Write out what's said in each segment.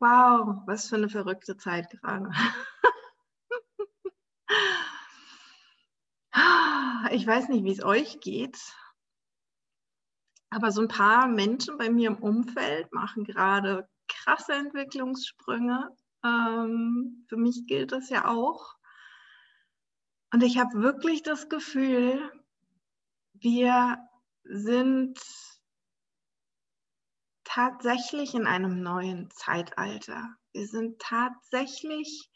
Wow, was für eine verrückte Zeit gerade. Ich weiß nicht, wie es euch geht, aber so ein paar Menschen bei mir im Umfeld machen gerade krasse Entwicklungssprünge. Ähm, für mich gilt das ja auch. Und ich habe wirklich das Gefühl, wir sind tatsächlich in einem neuen Zeitalter. Wir sind tatsächlich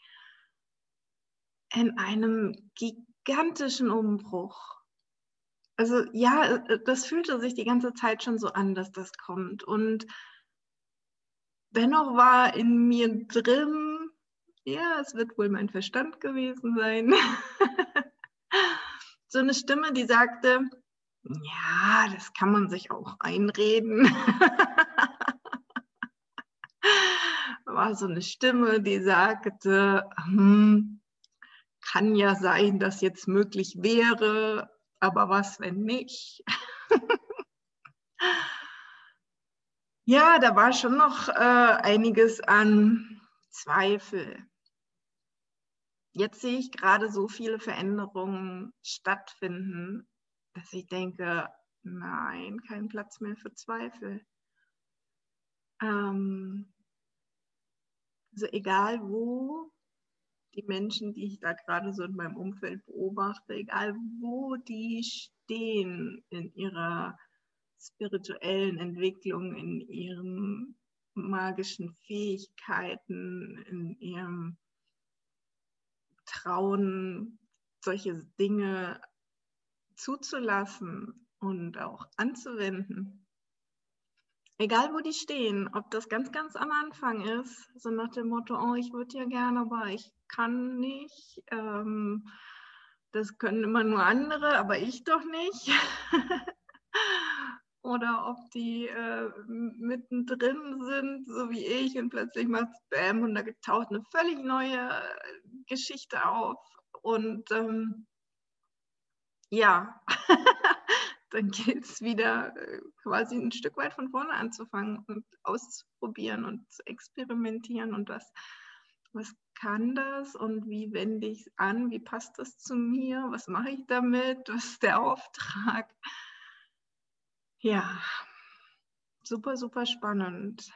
in einem gigantischen Umbruch. Also ja, das fühlte sich die ganze Zeit schon so an, dass das kommt. Und dennoch war in mir drin, ja, es wird wohl mein Verstand gewesen sein, so eine Stimme, die sagte, ja, das kann man sich auch einreden. War so eine Stimme, die sagte, hm, kann ja sein, dass jetzt möglich wäre, aber was, wenn nicht? ja, da war schon noch äh, einiges an Zweifel. Jetzt sehe ich gerade so viele Veränderungen stattfinden dass ich denke, nein, kein Platz mehr für Zweifel. Ähm, also egal wo die Menschen, die ich da gerade so in meinem Umfeld beobachte, egal wo die stehen in ihrer spirituellen Entwicklung, in ihren magischen Fähigkeiten, in ihrem Trauen, solche Dinge zuzulassen und auch anzuwenden. Egal wo die stehen, ob das ganz, ganz am Anfang ist, so nach dem Motto, oh, ich würde ja gerne, aber ich kann nicht. Ähm, das können immer nur andere, aber ich doch nicht. Oder ob die äh, mittendrin sind, so wie ich, und plötzlich macht es Bam und da taucht eine völlig neue Geschichte auf. Und ähm, ja, dann gilt es wieder äh, quasi ein Stück weit von vorne anzufangen und auszuprobieren und zu experimentieren und was, was kann das und wie wende ich es an, wie passt das zu mir, was mache ich damit, was ist der Auftrag. Ja, super, super spannend.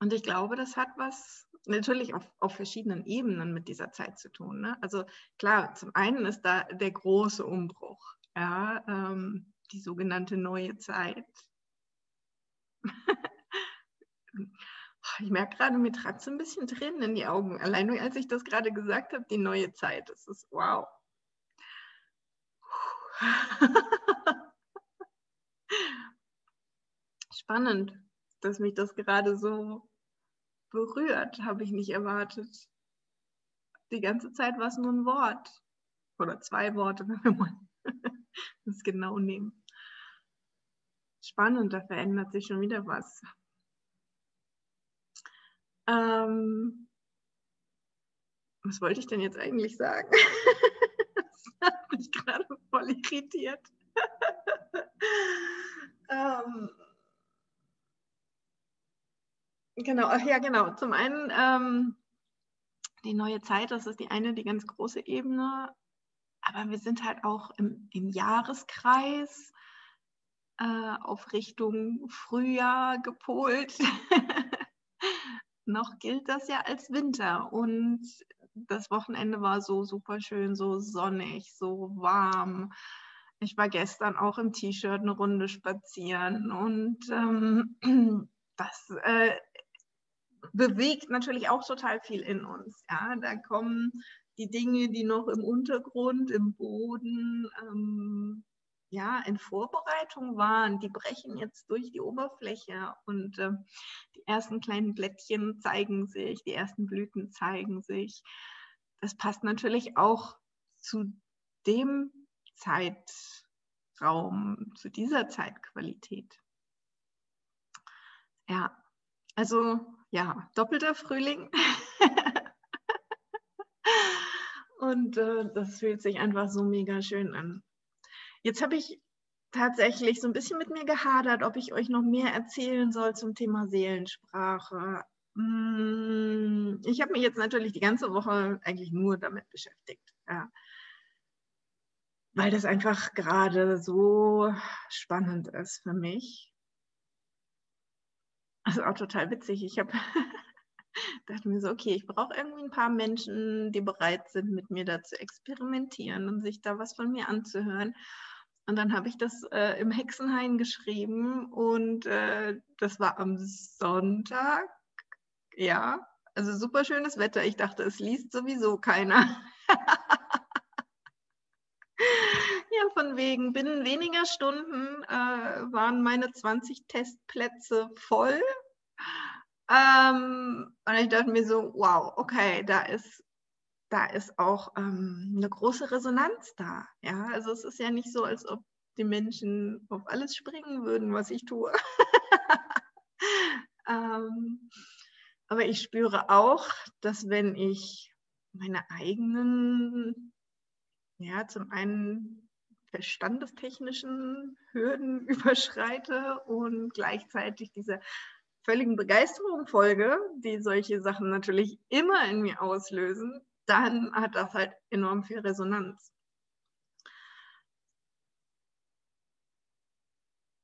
Und ich glaube, das hat was natürlich auf, auf verschiedenen Ebenen mit dieser Zeit zu tun. Ne? Also klar, zum einen ist da der große Umbruch, ja, ähm, die sogenannte neue Zeit. ich merke gerade, mir trat so ein bisschen Tränen in die Augen. Allein nur als ich das gerade gesagt habe, die neue Zeit. Das ist wow. Spannend, dass mich das gerade so berührt, habe ich nicht erwartet. Die ganze Zeit war es nur ein Wort oder zwei Worte, wenn wir mal das genau nehmen. Spannend, da verändert sich schon wieder was. Ähm, was wollte ich denn jetzt eigentlich sagen? das hat mich gerade voll irritiert. ähm, Genau, ja, genau. Zum einen ähm, die neue Zeit, das ist die eine, die ganz große Ebene. Aber wir sind halt auch im, im Jahreskreis äh, auf Richtung Frühjahr gepolt. Noch gilt das ja als Winter. Und das Wochenende war so super schön, so sonnig, so warm. Ich war gestern auch im T-Shirt eine Runde spazieren und ähm, das äh, bewegt natürlich auch total viel in uns. Ja, da kommen die Dinge, die noch im Untergrund, im Boden ähm, ja in Vorbereitung waren, die brechen jetzt durch die Oberfläche und äh, die ersten kleinen Blättchen zeigen sich, die ersten Blüten zeigen sich. Das passt natürlich auch zu dem Zeitraum, zu dieser Zeitqualität. Ja, also ja, doppelter Frühling. Und äh, das fühlt sich einfach so mega schön an. Jetzt habe ich tatsächlich so ein bisschen mit mir gehadert, ob ich euch noch mehr erzählen soll zum Thema Seelensprache. Hm, ich habe mich jetzt natürlich die ganze Woche eigentlich nur damit beschäftigt. Ja. Weil das einfach gerade so spannend ist für mich. Also auch total witzig. Ich habe dachte mir so, okay, ich brauche irgendwie ein paar Menschen, die bereit sind, mit mir da zu experimentieren und sich da was von mir anzuhören. Und dann habe ich das äh, im Hexenhain geschrieben und äh, das war am Sonntag. Ja, also super schönes Wetter. Ich dachte, es liest sowieso keiner. ja, von wegen, binnen weniger Stunden äh, waren meine 20 Testplätze voll. Ähm, und ich dachte mir so, wow, okay, da ist da ist auch ähm, eine große Resonanz da. Ja, also es ist ja nicht so, als ob die Menschen auf alles springen würden, was ich tue. ähm, aber ich spüre auch, dass wenn ich meine eigenen, ja, zum einen verstandestechnischen Hürden überschreite und gleichzeitig diese völligen Begeisterung folge, die solche Sachen natürlich immer in mir auslösen, dann hat das halt enorm viel Resonanz.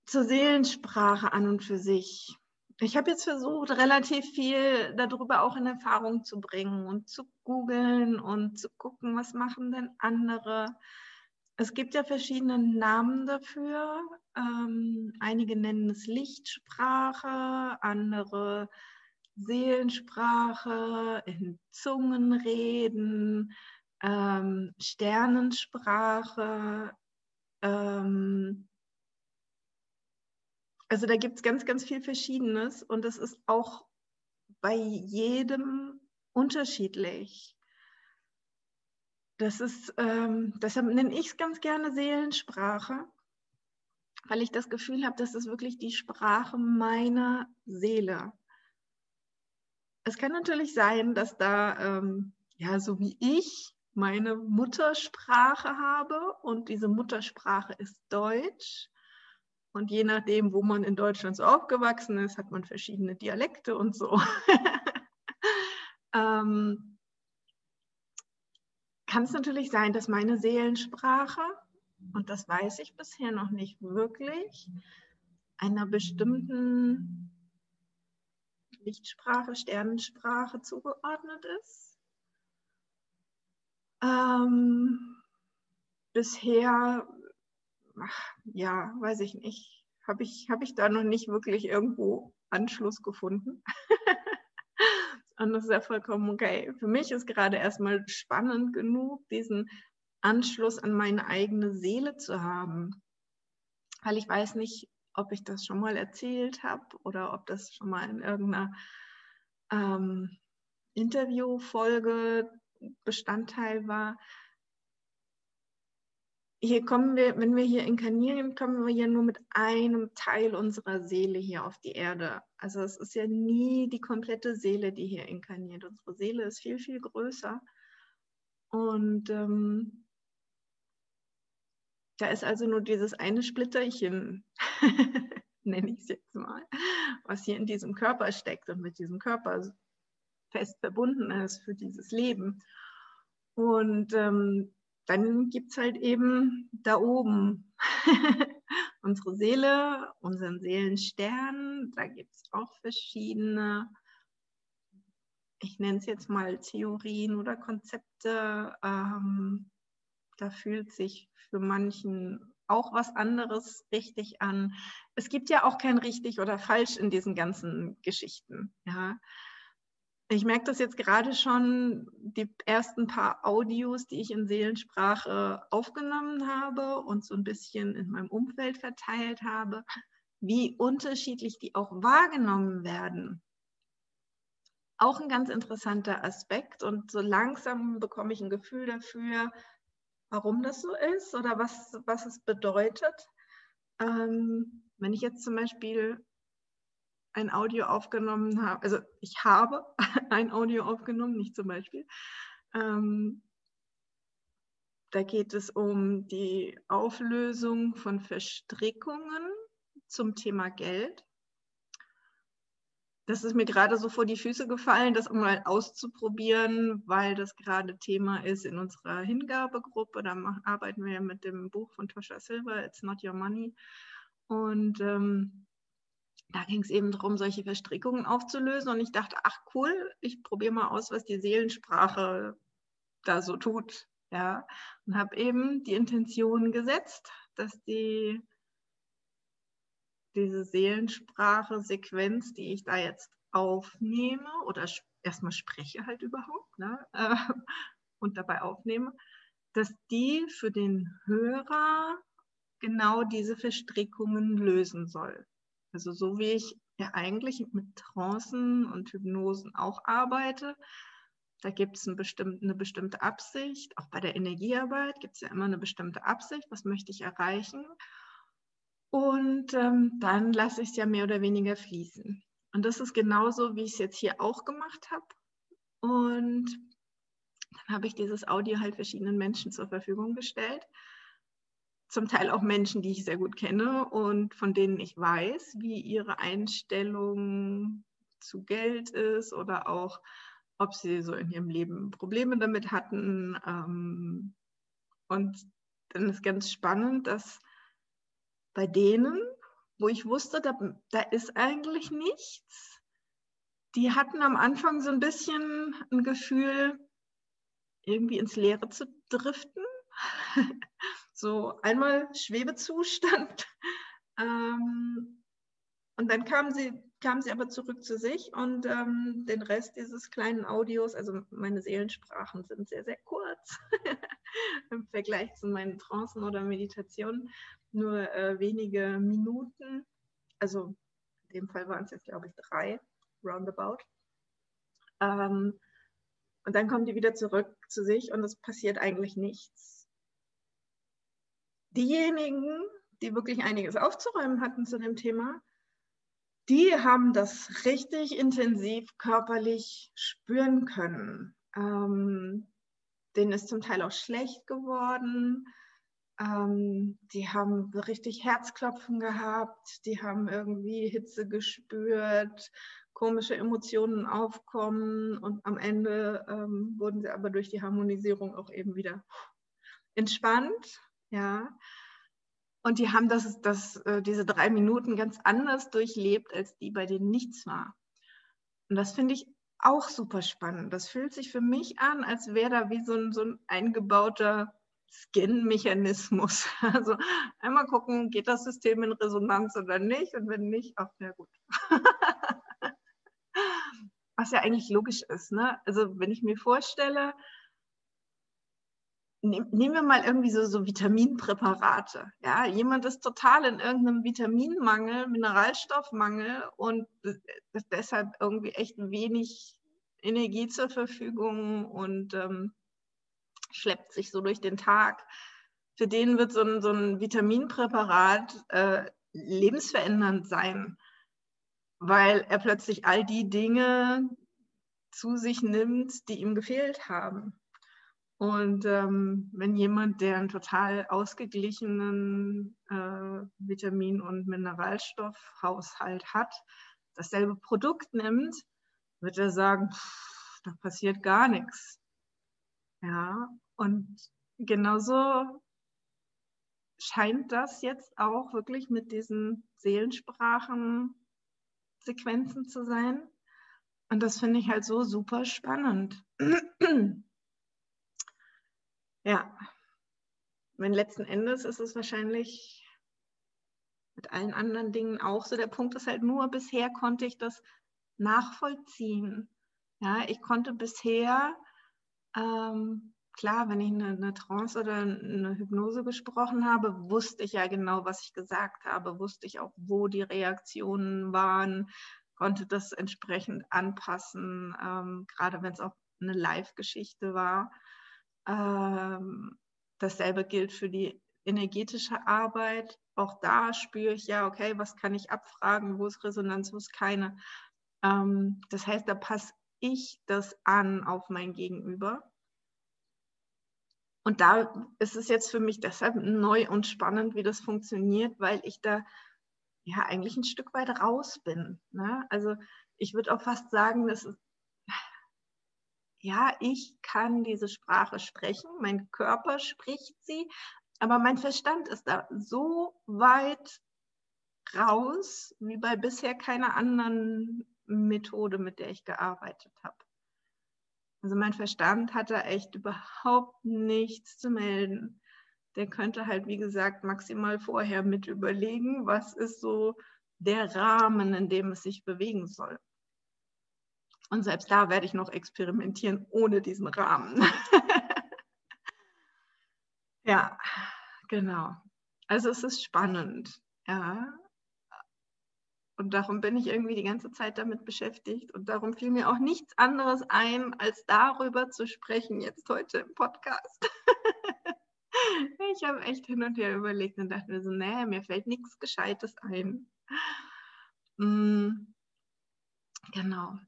Zur Seelensprache an und für sich. Ich habe jetzt versucht, relativ viel darüber auch in Erfahrung zu bringen und zu googeln und zu gucken, was machen denn andere. Es gibt ja verschiedene Namen dafür. Ähm, einige nennen es Lichtsprache, andere Seelensprache, in Zungen reden, ähm, Sternensprache. Ähm, also da gibt es ganz, ganz viel Verschiedenes und es ist auch bei jedem unterschiedlich. Das ist, ähm, deshalb nenne ich es ganz gerne Seelensprache, weil ich das Gefühl habe, das ist wirklich die Sprache meiner Seele. Es kann natürlich sein, dass da, ähm, ja, so wie ich meine Muttersprache habe und diese Muttersprache ist Deutsch. Und je nachdem, wo man in Deutschland so aufgewachsen ist, hat man verschiedene Dialekte und so. ähm, kann es natürlich sein, dass meine Seelensprache, und das weiß ich bisher noch nicht wirklich, einer bestimmten Lichtsprache, Sternensprache zugeordnet ist. Ähm, bisher, ach, ja, weiß ich nicht, habe ich, hab ich da noch nicht wirklich irgendwo Anschluss gefunden. Und das ist ja vollkommen okay. Für mich ist gerade erstmal spannend genug, diesen Anschluss an meine eigene Seele zu haben. Weil ich weiß nicht, ob ich das schon mal erzählt habe oder ob das schon mal in irgendeiner ähm, Interviewfolge Bestandteil war. Hier kommen wir, wenn wir hier inkarnieren, kommen wir ja nur mit einem Teil unserer Seele hier auf die Erde. Also es ist ja nie die komplette Seele, die hier inkarniert. Unsere Seele ist viel, viel größer. Und ähm, da ist also nur dieses eine Splitterchen, nenne ich es jetzt mal, was hier in diesem Körper steckt und mit diesem Körper fest verbunden ist für dieses Leben. Und ähm, dann gibt es halt eben da oben unsere Seele, unseren Seelenstern. Da gibt es auch verschiedene, ich nenne es jetzt mal Theorien oder Konzepte. Ähm, da fühlt sich für manchen auch was anderes richtig an. Es gibt ja auch kein richtig oder falsch in diesen ganzen Geschichten. Ja. Ich merke das jetzt gerade schon, die ersten paar Audios, die ich in Seelensprache aufgenommen habe und so ein bisschen in meinem Umfeld verteilt habe, wie unterschiedlich die auch wahrgenommen werden. Auch ein ganz interessanter Aspekt und so langsam bekomme ich ein Gefühl dafür, warum das so ist oder was, was es bedeutet. Ähm, wenn ich jetzt zum Beispiel ein Audio aufgenommen habe, also ich habe ein Audio aufgenommen, nicht zum Beispiel. Ähm, da geht es um die Auflösung von Verstrickungen zum Thema Geld. Das ist mir gerade so vor die Füße gefallen, das mal auszuprobieren, weil das gerade Thema ist in unserer Hingabegruppe. Da arbeiten wir mit dem Buch von Tosha Silver, It's Not Your Money. Und ähm, da ging es eben darum, solche Verstrickungen aufzulösen. Und ich dachte, ach cool, ich probiere mal aus, was die Seelensprache da so tut. Ja, und habe eben die Intention gesetzt, dass die diese Seelensprache-Sequenz, die ich da jetzt aufnehme oder erstmal spreche halt überhaupt ne, äh, und dabei aufnehme, dass die für den Hörer genau diese Verstrickungen lösen soll. Also so wie ich ja eigentlich mit Trancen und Hypnosen auch arbeite, da gibt es eine bestimmte, eine bestimmte Absicht. Auch bei der Energiearbeit gibt es ja immer eine bestimmte Absicht. Was möchte ich erreichen? Und ähm, dann lasse ich es ja mehr oder weniger fließen. Und das ist genauso, wie ich es jetzt hier auch gemacht habe. Und dann habe ich dieses Audio halt verschiedenen Menschen zur Verfügung gestellt zum Teil auch Menschen, die ich sehr gut kenne und von denen ich weiß, wie ihre Einstellung zu Geld ist oder auch, ob sie so in ihrem Leben Probleme damit hatten. Ähm, und dann ist ganz spannend, dass bei denen, wo ich wusste, da, da ist eigentlich nichts, die hatten am Anfang so ein bisschen ein Gefühl, irgendwie ins Leere zu driften. so einmal Schwebezustand. Ähm, und dann kamen sie, kamen sie aber zurück zu sich und ähm, den Rest dieses kleinen Audios, also meine Seelensprachen sind sehr, sehr kurz im Vergleich zu meinen Trancen oder Meditationen, nur äh, wenige Minuten. Also in dem Fall waren es jetzt, glaube ich, drei, roundabout. Ähm, und dann kommen die wieder zurück zu sich und es passiert eigentlich nichts diejenigen, die wirklich einiges aufzuräumen hatten zu dem Thema, die haben das richtig intensiv körperlich spüren können. Ähm, denen ist zum Teil auch schlecht geworden. Ähm, die haben richtig Herzklopfen gehabt. Die haben irgendwie Hitze gespürt, komische Emotionen aufkommen und am Ende ähm, wurden sie aber durch die Harmonisierung auch eben wieder entspannt ja. Und die haben das, das, äh, diese drei Minuten ganz anders durchlebt, als die, bei denen nichts war. Und das finde ich auch super spannend. Das fühlt sich für mich an, als wäre da wie so ein, so ein eingebauter Scan-Mechanismus. Also einmal gucken, geht das System in Resonanz oder nicht? Und wenn nicht, ach, ja gut. Was ja eigentlich logisch ist. Ne? Also wenn ich mir vorstelle, nehmen wir mal irgendwie so, so Vitaminpräparate. Ja, jemand ist total in irgendeinem Vitaminmangel, Mineralstoffmangel und deshalb irgendwie echt wenig Energie zur Verfügung und ähm, schleppt sich so durch den Tag. Für den wird so ein, so ein Vitaminpräparat äh, lebensverändernd sein, weil er plötzlich all die Dinge zu sich nimmt, die ihm gefehlt haben. Und ähm, wenn jemand, der einen total ausgeglichenen äh, Vitamin- und Mineralstoffhaushalt hat, dasselbe Produkt nimmt, wird er sagen, pff, da passiert gar nichts. Ja, und genauso scheint das jetzt auch wirklich mit diesen Seelensprachen Sequenzen zu sein. Und das finde ich halt so super spannend. Ja, wenn letzten Endes ist es wahrscheinlich mit allen anderen Dingen auch so. Der Punkt ist halt nur, bisher konnte ich das nachvollziehen. Ja, ich konnte bisher, ähm, klar, wenn ich eine, eine, Trance oder eine Hypnose gesprochen habe, wusste ich ja genau, was ich gesagt habe, wusste ich auch, wo die Reaktionen waren, konnte das entsprechend anpassen, ähm, gerade wenn es auch eine Live-Geschichte war. Ähm, dasselbe gilt für die energetische Arbeit. Auch da spüre ich ja, okay, was kann ich abfragen, wo ist Resonanz, wo ist keine. Ähm, das heißt, da passe ich das an auf mein Gegenüber. Und da ist es jetzt für mich deshalb neu und spannend, wie das funktioniert, weil ich da ja eigentlich ein Stück weit raus bin. Ne? Also ich würde auch fast sagen, dass es, ja, ich kann diese Sprache sprechen, mein Körper spricht sie, aber mein Verstand ist da so weit raus, wie bei bisher keiner anderen Methode, mit der ich gearbeitet habe. Also mein Verstand hat da echt überhaupt nichts zu melden. Der könnte halt, wie gesagt, maximal vorher mit überlegen, was ist so der Rahmen, in dem es sich bewegen soll. Und selbst da werde ich noch experimentieren ohne diesen Rahmen. ja, genau. Also es ist spannend. Ja, und darum bin ich irgendwie die ganze Zeit damit beschäftigt. Und darum fiel mir auch nichts anderes ein, als darüber zu sprechen, jetzt heute im Podcast. ich habe echt hin und her überlegt und dachte mir so, nee, mir fällt nichts Gescheites ein. Mm, genau.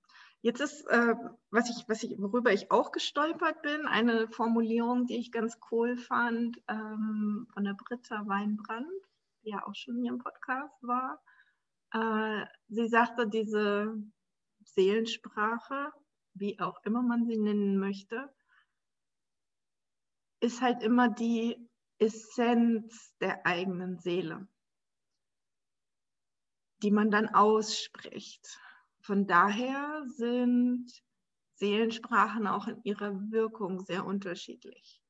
Jetzt ist, äh, was ich, was ich, worüber ich auch gestolpert bin, eine Formulierung, die ich ganz cool fand, ähm, von der Britta Weinbrand, die ja auch schon hier im Podcast war. Äh, sie sagte, diese Seelensprache, wie auch immer man sie nennen möchte, ist halt immer die Essenz der eigenen Seele, die man dann ausspricht. Von daher sind Seelensprachen auch in ihrer Wirkung sehr unterschiedlich.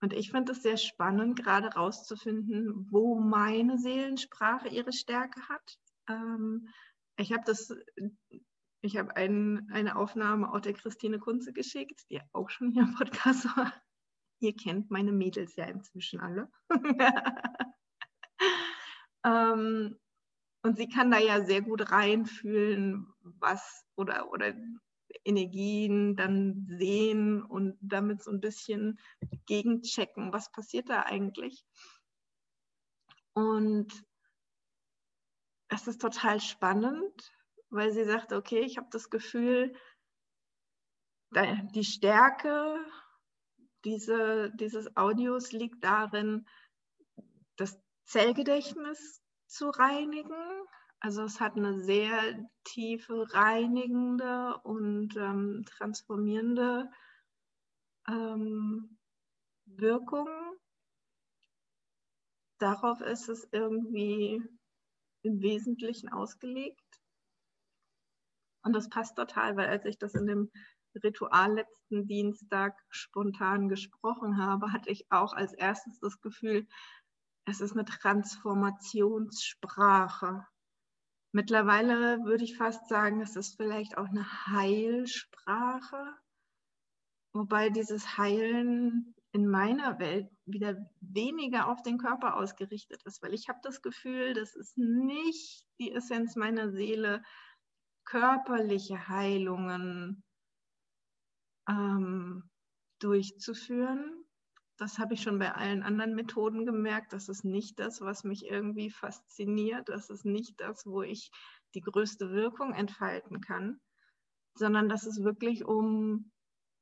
Und ich finde es sehr spannend, gerade herauszufinden, wo meine Seelensprache ihre Stärke hat ähm, ich habe das, ich habe ein, eine Aufnahme auch der Christine Kunze geschickt, die auch schon hier im Podcast war. Ihr kennt meine Mädels ja inzwischen alle. ähm, und sie kann da ja sehr gut reinfühlen, was oder, oder Energien dann sehen und damit so ein bisschen gegenchecken, was passiert da eigentlich. Und es ist total spannend, weil sie sagt, okay, ich habe das Gefühl, die Stärke diese, dieses Audios liegt darin, das Zellgedächtnis zu reinigen. Also es hat eine sehr tiefe reinigende und ähm, transformierende ähm, Wirkung. Darauf ist es irgendwie im Wesentlichen ausgelegt. Und das passt total, weil als ich das in dem Ritual letzten Dienstag spontan gesprochen habe, hatte ich auch als erstes das Gefühl, es ist eine Transformationssprache. Mittlerweile würde ich fast sagen, es ist vielleicht auch eine Heilsprache, wobei dieses Heilen in meiner Welt wieder weniger auf den Körper ausgerichtet ist, weil ich habe das Gefühl, das ist nicht die Essenz meiner Seele, körperliche Heilungen ähm, durchzuführen. Das habe ich schon bei allen anderen Methoden gemerkt. Das ist nicht das, was mich irgendwie fasziniert. Das ist nicht das, wo ich die größte Wirkung entfalten kann, sondern dass es wirklich um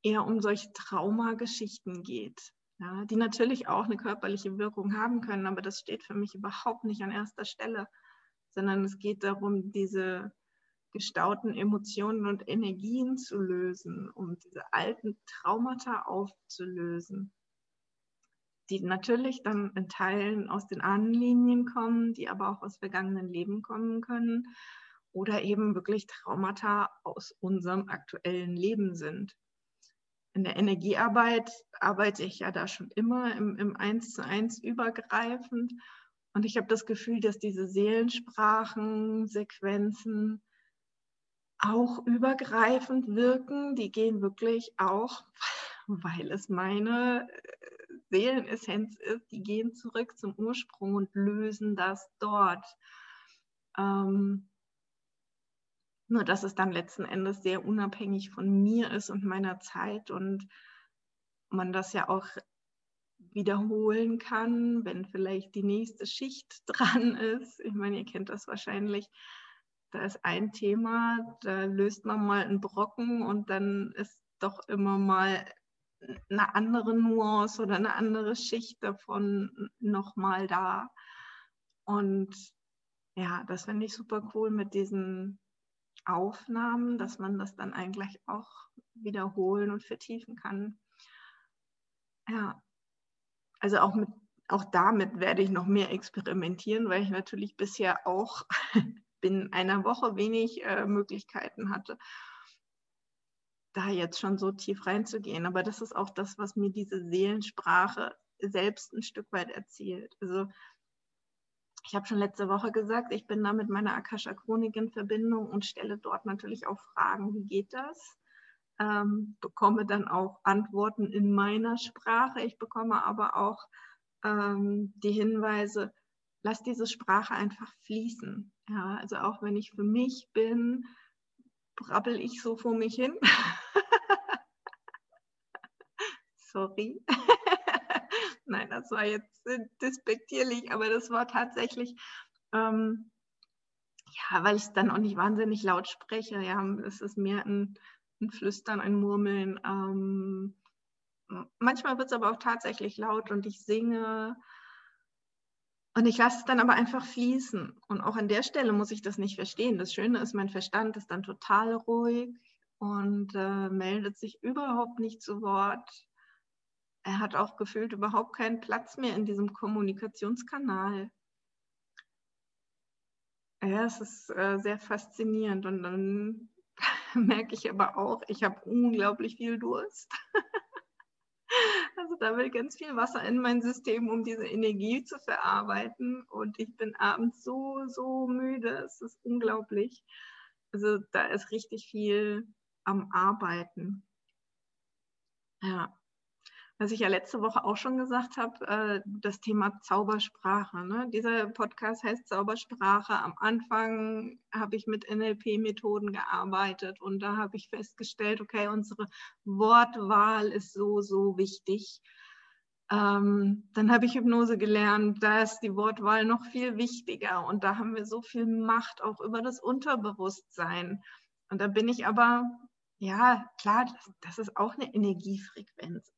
eher um solche Traumageschichten geht, ja, die natürlich auch eine körperliche Wirkung haben können, aber das steht für mich überhaupt nicht an erster Stelle, sondern es geht darum, diese gestauten Emotionen und Energien zu lösen, um diese alten Traumata aufzulösen, die natürlich dann in Teilen aus den Ahnenlinien kommen, die aber auch aus vergangenen Leben kommen können oder eben wirklich Traumata aus unserem aktuellen Leben sind in der Energiearbeit arbeite ich ja da schon immer im, im 1 zu 1 übergreifend. Und ich habe das Gefühl, dass diese Seelensprachen, Sequenzen auch übergreifend wirken. Die gehen wirklich auch, weil es meine äh, Seelenessenz ist, die gehen zurück zum Ursprung und lösen das dort. Ähm, nur dass es dann letzten Endes sehr unabhängig von mir ist und meiner Zeit und man das ja auch wiederholen kann, wenn vielleicht die nächste Schicht dran ist. Ich meine, ihr kennt das wahrscheinlich. Da ist ein Thema, da löst man mal einen Brocken und dann ist doch immer mal eine andere Nuance oder eine andere Schicht davon nochmal da. Und ja, das finde ich super cool mit diesen Aufnahmen, dass man das dann eigentlich auch wiederholen und vertiefen kann. Ja, also auch mit auch damit werde ich noch mehr experimentieren, weil ich natürlich bisher auch binnen einer Woche wenig äh, Möglichkeiten hatte, da jetzt schon so tief reinzugehen. Aber das ist auch das, was mir diese Seelensprache selbst ein Stück weit erzählt. Also ich habe schon letzte Woche gesagt, ich bin da mit meiner Akasha Chronik in Verbindung und stelle dort natürlich auch Fragen, wie geht das? Ähm, bekomme dann auch Antworten in meiner Sprache. Ich bekomme aber auch ähm, die Hinweise, lass diese Sprache einfach fließen. Ja, also auch wenn ich für mich bin, brabbel ich so vor mich hin. Sorry. Nein, das war jetzt äh, despektierlich, aber das war tatsächlich, ähm, ja, weil ich dann auch nicht wahnsinnig laut spreche. Ja, es ist mehr ein, ein Flüstern, ein Murmeln. Ähm, manchmal wird es aber auch tatsächlich laut und ich singe. Und ich lasse es dann aber einfach fließen. Und auch an der Stelle muss ich das nicht verstehen. Das Schöne ist, mein Verstand ist dann total ruhig und äh, meldet sich überhaupt nicht zu Wort er hat auch gefühlt überhaupt keinen Platz mehr in diesem Kommunikationskanal. Ja, es ist äh, sehr faszinierend und dann merke ich aber auch, ich habe unglaublich viel Durst. also da will ganz viel Wasser in mein System, um diese Energie zu verarbeiten und ich bin abends so, so müde, es ist unglaublich. Also da ist richtig viel am Arbeiten. Ja was ich ja letzte Woche auch schon gesagt habe, äh, das Thema Zaubersprache. Ne? Dieser Podcast heißt Zaubersprache. Am Anfang habe ich mit NLP-Methoden gearbeitet und da habe ich festgestellt, okay, unsere Wortwahl ist so, so wichtig. Ähm, dann habe ich Hypnose gelernt, da ist die Wortwahl noch viel wichtiger und da haben wir so viel Macht auch über das Unterbewusstsein. Und da bin ich aber, ja, klar, das, das ist auch eine Energiefrequenz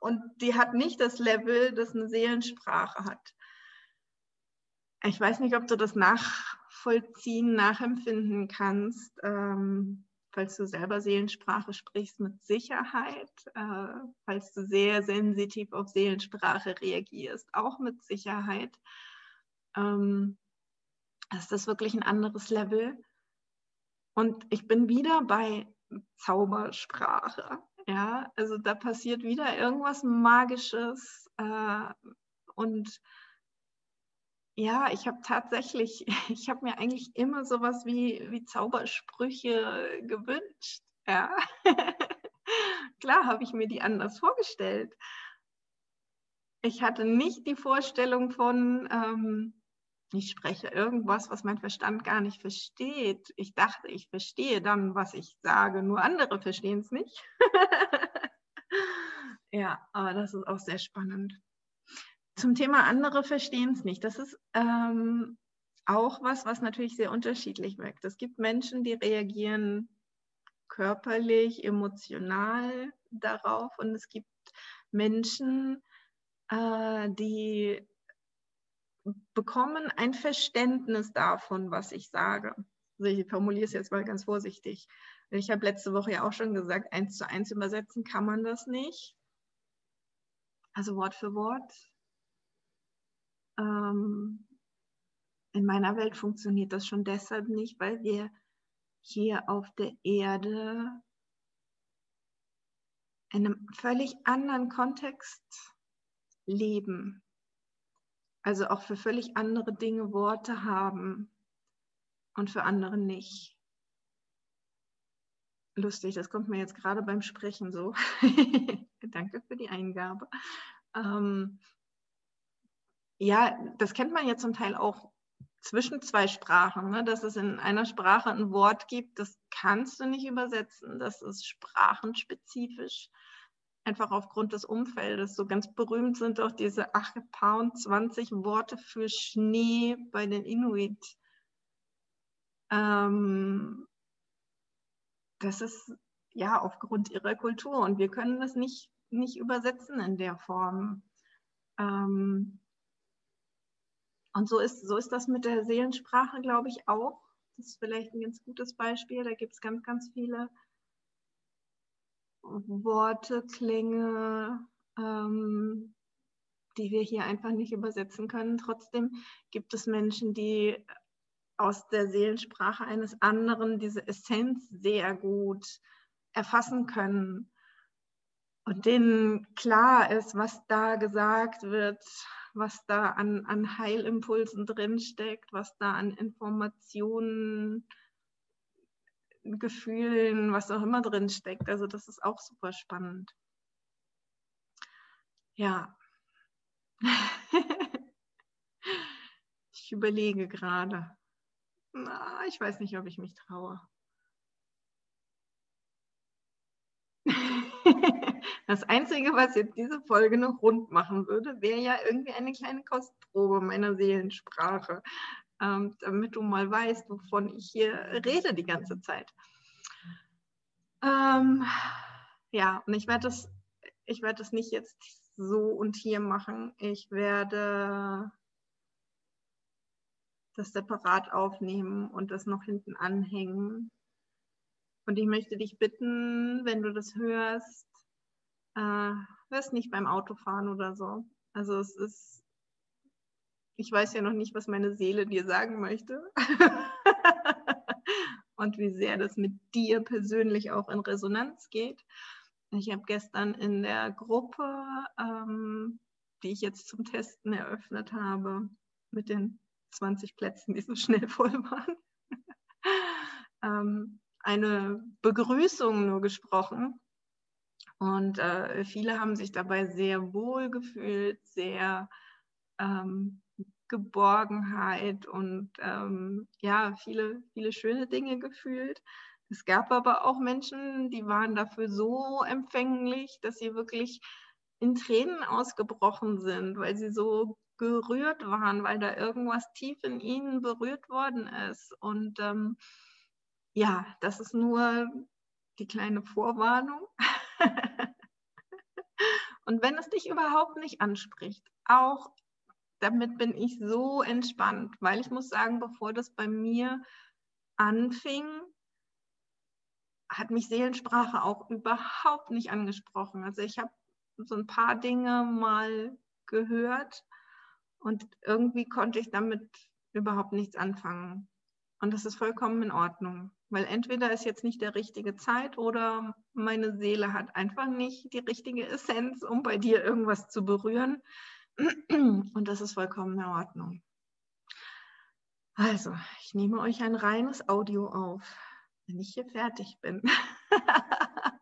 und die hat nicht das Level, das eine Seelensprache hat. Ich weiß nicht, ob du das nachvollziehen, nachempfinden kannst, ähm, falls du selber Seelensprache sprichst, mit Sicherheit, äh, falls du sehr sensitiv auf Seelensprache reagierst, auch mit Sicherheit. Ähm, ist das wirklich ein anderes Level? Und ich bin wieder bei Zaubersprache. Ja, also da passiert wieder irgendwas Magisches. Äh, und ja, ich habe tatsächlich, ich habe mir eigentlich immer sowas wie, wie Zaubersprüche gewünscht. Ja. Klar habe ich mir die anders vorgestellt. Ich hatte nicht die Vorstellung von, ähm, ich spreche irgendwas, was mein Verstand gar nicht versteht. Ich dachte, ich verstehe dann, was ich sage, nur andere verstehen es nicht. ja, aber das ist auch sehr spannend. Zum Thema andere verstehen es nicht. Das ist ähm, auch was, was natürlich sehr unterschiedlich wirkt. Es gibt Menschen, die reagieren körperlich, emotional darauf und es gibt Menschen, äh, die bekommen ein Verständnis davon, was ich sage. Also ich formuliere es jetzt mal ganz vorsichtig. Ich habe letzte Woche ja auch schon gesagt, eins zu eins übersetzen kann man das nicht. Also Wort für Wort. Ähm, in meiner Welt funktioniert das schon deshalb nicht, weil wir hier auf der Erde in einem völlig anderen Kontext leben also auch für völlig andere Dinge Worte haben. und für andere nicht. Lustig, das kommt mir jetzt gerade beim Sprechen so. Danke für die Eingabe. Ähm, ja, das kennt man ja zum Teil auch zwischen zwei Sprachen, ne? dass es in einer Sprache ein Wort gibt, das kannst du nicht übersetzen, das ist sprachenspezifisch, einfach aufgrund des Umfeldes. So ganz berühmt sind auch diese 8 Pound 20 Worte für Schnee bei den Inuit. Ähm, das ist ja aufgrund ihrer Kultur und wir können das nicht, nicht übersetzen in der Form. Ähm, und so ist, so ist das mit der Seelensprache, glaube ich, auch. Das ist vielleicht ein ganz gutes Beispiel. Da gibt es ganz, ganz viele Worte, Klänge, ähm, die wir hier einfach nicht übersetzen können. Trotzdem gibt es Menschen, die aus der Seelensprache eines anderen diese Essenz sehr gut erfassen können und denen klar ist, was da gesagt wird, was da an, an Heilimpulsen drinsteckt, was da an Informationen, Gefühlen, was auch immer drinsteckt. Also das ist auch super spannend. Ja. ich überlege gerade. Na, ich weiß nicht, ob ich mich traue. Das Einzige, was jetzt diese Folge noch rund machen würde, wäre ja irgendwie eine kleine Kostprobe meiner Seelensprache, ähm, damit du mal weißt, wovon ich hier rede die ganze Zeit. Ähm, ja, und ich werde das, ich werde das nicht jetzt so und hier machen. Ich werde das separat aufnehmen und das noch hinten anhängen. Und ich möchte dich bitten, wenn du das hörst, äh, hörst nicht beim Autofahren oder so. Also es ist, ich weiß ja noch nicht, was meine Seele dir sagen möchte. und wie sehr das mit dir persönlich auch in Resonanz geht. Ich habe gestern in der Gruppe, ähm, die ich jetzt zum Testen eröffnet habe, mit den 20 Plätzen, die so schnell voll waren, ähm, eine Begrüßung nur gesprochen. Und äh, viele haben sich dabei sehr wohl gefühlt, sehr ähm, Geborgenheit und ähm, ja, viele, viele schöne Dinge gefühlt. Es gab aber auch Menschen, die waren dafür so empfänglich, dass sie wirklich in Tränen ausgebrochen sind, weil sie so gerührt waren, weil da irgendwas tief in ihnen berührt worden ist. Und ähm, ja, das ist nur die kleine Vorwarnung. Und wenn es dich überhaupt nicht anspricht, auch damit bin ich so entspannt, weil ich muss sagen, bevor das bei mir anfing, hat mich Seelensprache auch überhaupt nicht angesprochen. Also ich habe so ein paar Dinge mal gehört und irgendwie konnte ich damit überhaupt nichts anfangen. Und das ist vollkommen in Ordnung, weil entweder ist jetzt nicht der richtige Zeit oder meine Seele hat einfach nicht die richtige Essenz, um bei dir irgendwas zu berühren. Und das ist vollkommen in Ordnung. Also, ich nehme euch ein reines Audio auf, wenn ich hier fertig bin.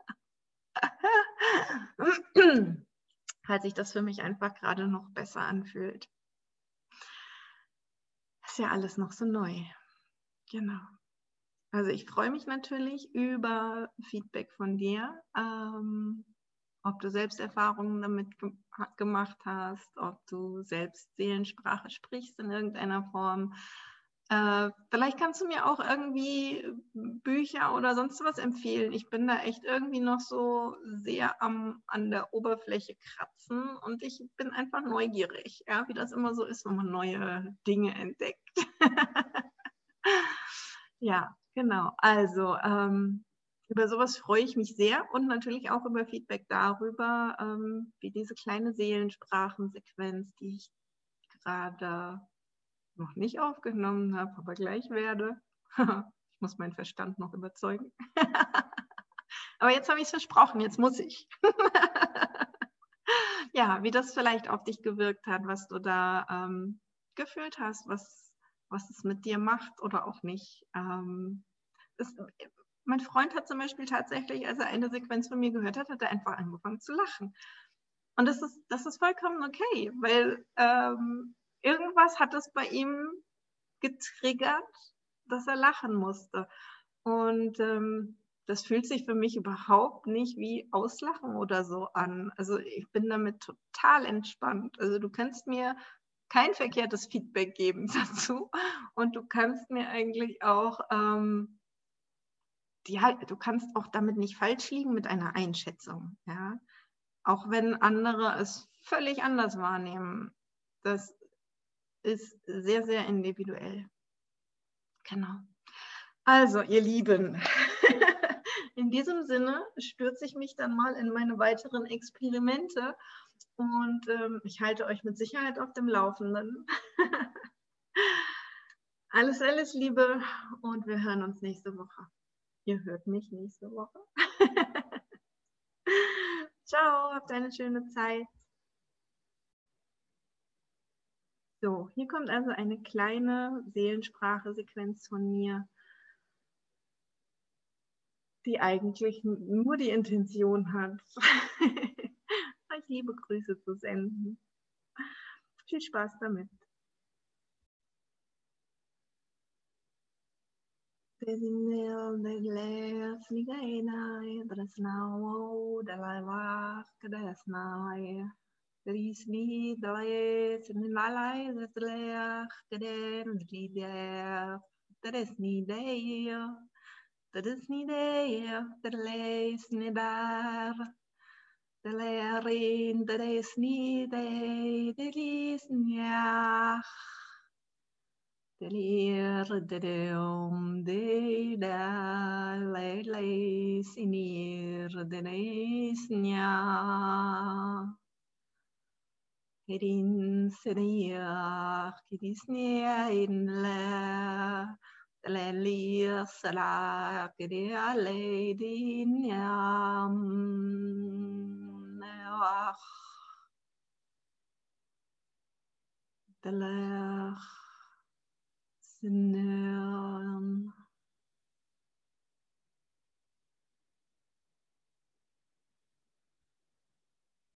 Weil sich das für mich einfach gerade noch besser anfühlt. Ist ja alles noch so neu. Genau. Also ich freue mich natürlich über Feedback von dir, ähm, ob du selbst Erfahrungen damit ge gemacht hast, ob du selbst Seelensprache sprichst in irgendeiner Form. Äh, vielleicht kannst du mir auch irgendwie Bücher oder sonst was empfehlen. Ich bin da echt irgendwie noch so sehr am, an der Oberfläche kratzen und ich bin einfach neugierig, ja, wie das immer so ist, wenn man neue Dinge entdeckt. Ja, genau. Also ähm, über sowas freue ich mich sehr und natürlich auch über Feedback darüber, ähm, wie diese kleine Seelensprachensequenz, die ich gerade noch nicht aufgenommen habe, aber gleich werde. ich muss meinen Verstand noch überzeugen. aber jetzt habe ich es versprochen, jetzt muss ich. ja, wie das vielleicht auf dich gewirkt hat, was du da ähm, gefühlt hast, was was es mit dir macht oder auch nicht. Ähm, mein Freund hat zum Beispiel tatsächlich, als er eine Sequenz von mir gehört hat, hat er einfach angefangen zu lachen. Und das ist, das ist vollkommen okay, weil ähm, irgendwas hat es bei ihm getriggert, dass er lachen musste. Und ähm, das fühlt sich für mich überhaupt nicht wie Auslachen oder so an. Also ich bin damit total entspannt. Also du kannst mir kein verkehrtes Feedback geben dazu und du kannst mir eigentlich auch, ähm, ja, du kannst auch damit nicht falsch liegen mit einer Einschätzung. Ja? Auch wenn andere es völlig anders wahrnehmen. Das ist sehr, sehr individuell. Genau. Also, ihr Lieben, in diesem Sinne stürze ich mich dann mal in meine weiteren Experimente und ähm, ich halte euch mit Sicherheit auf dem Laufenden. alles, alles Liebe und wir hören uns nächste Woche. Ihr hört mich nächste Woche. Ciao, habt eine schöne Zeit. So, hier kommt also eine kleine Seelensprache-Sequenz von mir, die eigentlich nur die Intention hat, euch liebe Grüße zu senden. Viel Spaß damit. Pedimneolneglea sligaenai, drasnao, dalaivach, kadasnai. Rismi, dalaes, nilalai, drasleach, kadem, drideach, dresni deio, dresni deio, dreleis, nidar. Dalerin, dresni dei, delisniach. Tenir deum deida lele sinir denesnya. Erin senir kidisnia in la lelir sala kidia leidinyam. Neach. Ah. Delach. Exhale